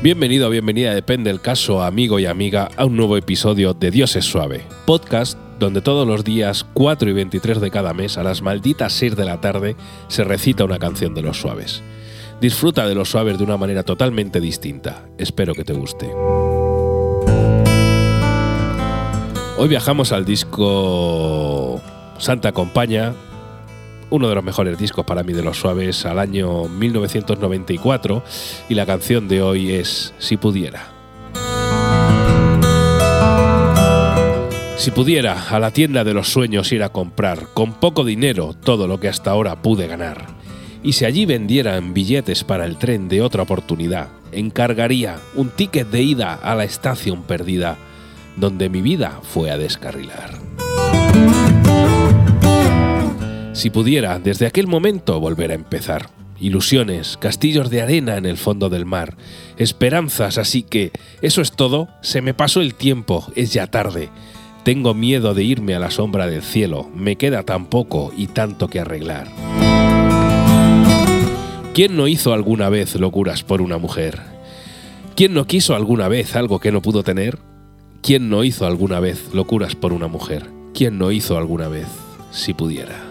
Bienvenido o bienvenida, depende del caso, amigo y amiga, a un nuevo episodio de Dios es Suave, podcast donde todos los días 4 y 23 de cada mes a las malditas 6 de la tarde se recita una canción de los suaves. Disfruta de los suaves de una manera totalmente distinta. Espero que te guste. Hoy viajamos al disco Santa Compaña, uno de los mejores discos para mí de los suaves al año 1994 y la canción de hoy es Si pudiera. Si pudiera a la tienda de los sueños ir a comprar con poco dinero todo lo que hasta ahora pude ganar, y si allí vendieran billetes para el tren de otra oportunidad, encargaría un ticket de ida a la estación perdida, donde mi vida fue a descarrilar. Si pudiera desde aquel momento volver a empezar, ilusiones, castillos de arena en el fondo del mar, esperanzas, así que eso es todo, se me pasó el tiempo, es ya tarde. Tengo miedo de irme a la sombra del cielo, me queda tan poco y tanto que arreglar. ¿Quién no hizo alguna vez locuras por una mujer? ¿Quién no quiso alguna vez algo que no pudo tener? ¿Quién no hizo alguna vez locuras por una mujer? ¿Quién no hizo alguna vez si pudiera?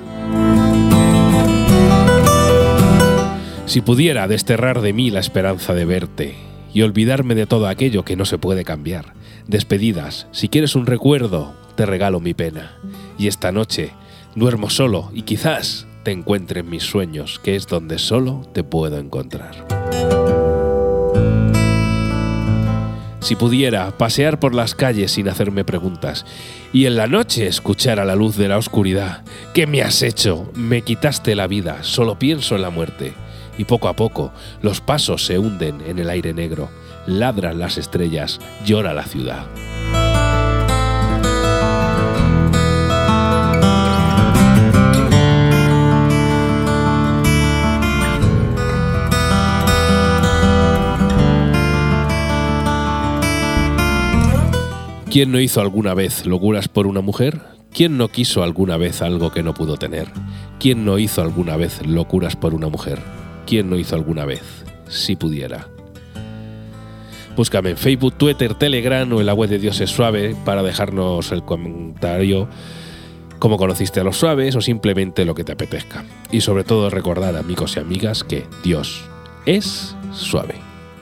Si pudiera desterrar de mí la esperanza de verte y olvidarme de todo aquello que no se puede cambiar. Despedidas, si quieres un recuerdo, te regalo mi pena. Y esta noche duermo solo y quizás te encuentre en mis sueños, que es donde solo te puedo encontrar. Si pudiera pasear por las calles sin hacerme preguntas y en la noche escuchar a la luz de la oscuridad, ¿qué me has hecho? Me quitaste la vida, solo pienso en la muerte. Y poco a poco los pasos se hunden en el aire negro, ladran las estrellas, llora la ciudad. ¿Quién no hizo alguna vez locuras por una mujer? ¿Quién no quiso alguna vez algo que no pudo tener? ¿Quién no hizo alguna vez locuras por una mujer? ¿Quién no hizo alguna vez? Si pudiera. Búscame en Facebook, Twitter, Telegram o en la web de Dios es Suave para dejarnos el comentario cómo conociste a los suaves o simplemente lo que te apetezca. Y sobre todo recordar amigos y amigas que Dios es suave.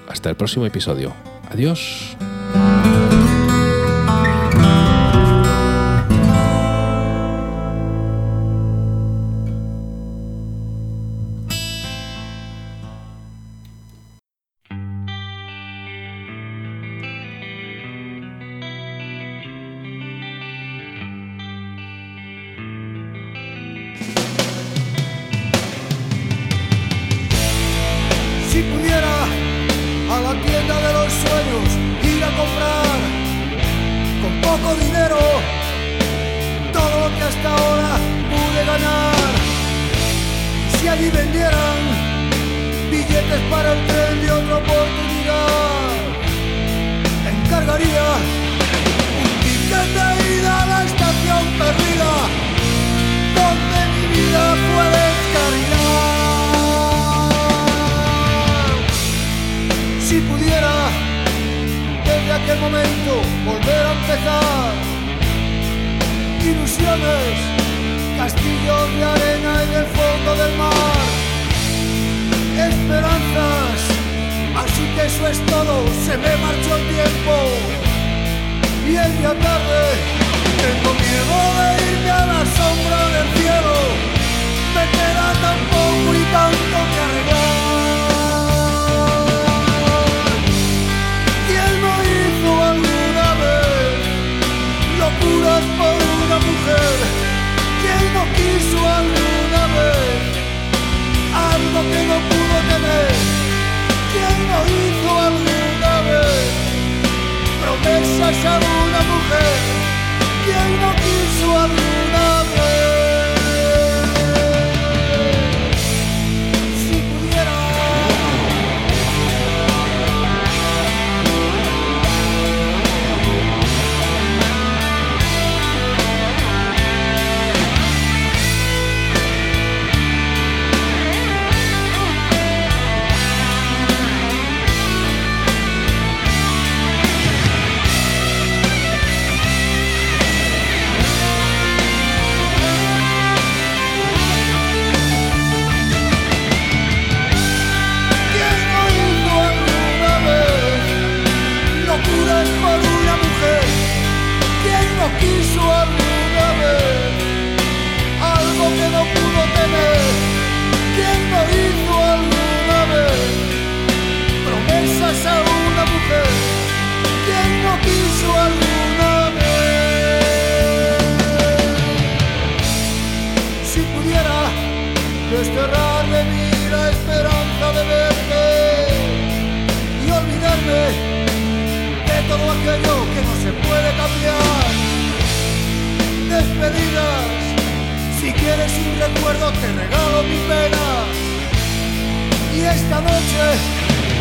Hasta el próximo episodio. Adiós. A la tienda de los sueños ir a comprar con poco dinero todo lo que hasta ahora eso es todo, se me marchó el tiempo. Y es ya tarde, todo aquello que no se puede cambiar. Despedidas, si quieres un recuerdo te regalo mi pena. Y esta noche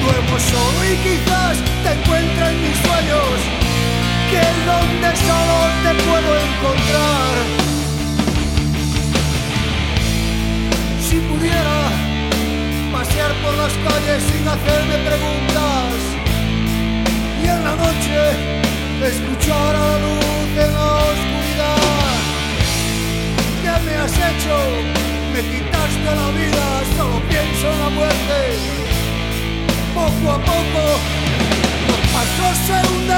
duermo solo y quizás te encuentre en mis sueños, que es donde solo te puedo encontrar. Si pudiera pasear por las calles sin hacerme preguntas en la noche escuchar a la luz en la oscuridad. ¿Qué me has hecho? Me quitaste la vida, solo pienso en la muerte. Poco a poco los pasos se hunden